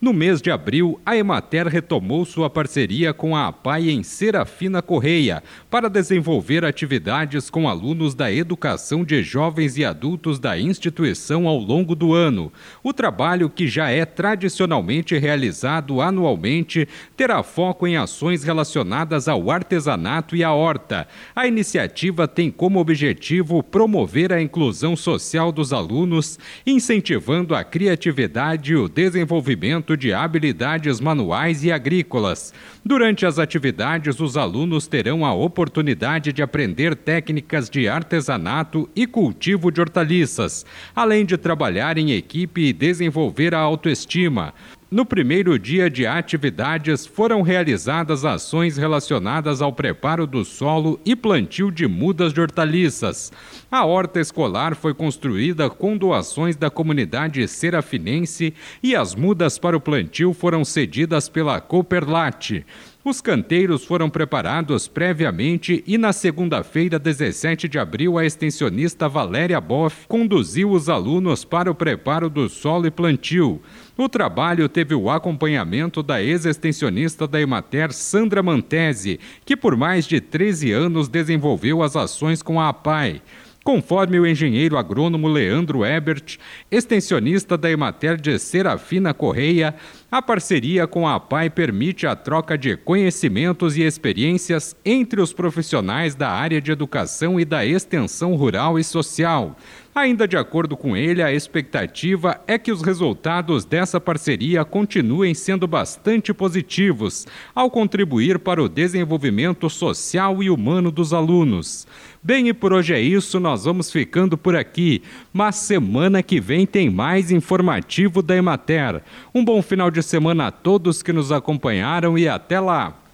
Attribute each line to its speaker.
Speaker 1: No mês de abril, a Emater retomou sua parceria com a APAI em Serafina Correia para desenvolver atividades com alunos da educação de jovens e adultos da instituição ao longo do ano. O trabalho, que já é tradicionalmente realizado anualmente, terá foco em ações relacionadas ao artesanato e à horta. A iniciativa tem como objetivo promover a inclusão social dos alunos, incentivando a criatividade e o desenvolvimento de habilidades manuais e agrícolas. Durante as atividades, os alunos terão a oportunidade de aprender técnicas de artesanato e cultivo de hortaliças, além de trabalhar em equipe e desenvolver a autoestima. No primeiro dia de atividades, foram realizadas ações relacionadas ao preparo do solo e plantio de mudas de hortaliças. A horta escolar foi construída com doações da comunidade serafinense e as mudas para o plantio foram cedidas pela Cooperlat. Os canteiros foram preparados previamente e na segunda-feira, 17 de abril, a extensionista Valéria Boff conduziu os alunos para o preparo do solo e plantio. O trabalho teve o acompanhamento da ex-extensionista da Emater, Sandra Mantese, que por mais de 13 anos desenvolveu as ações com a APAI. Conforme o engenheiro agrônomo Leandro Ebert, extensionista da Emater de Serafina Correia, a parceria com a APAI permite a troca de conhecimentos e experiências entre os profissionais da área de educação e da extensão rural e social. Ainda de acordo com ele, a expectativa é que os resultados dessa parceria continuem sendo bastante positivos, ao contribuir para o desenvolvimento social e humano dos alunos. Bem, e por hoje é isso, nós vamos ficando por aqui, mas semana que vem tem mais informativo da Emater. Um bom final de semana a todos que nos acompanharam e até lá!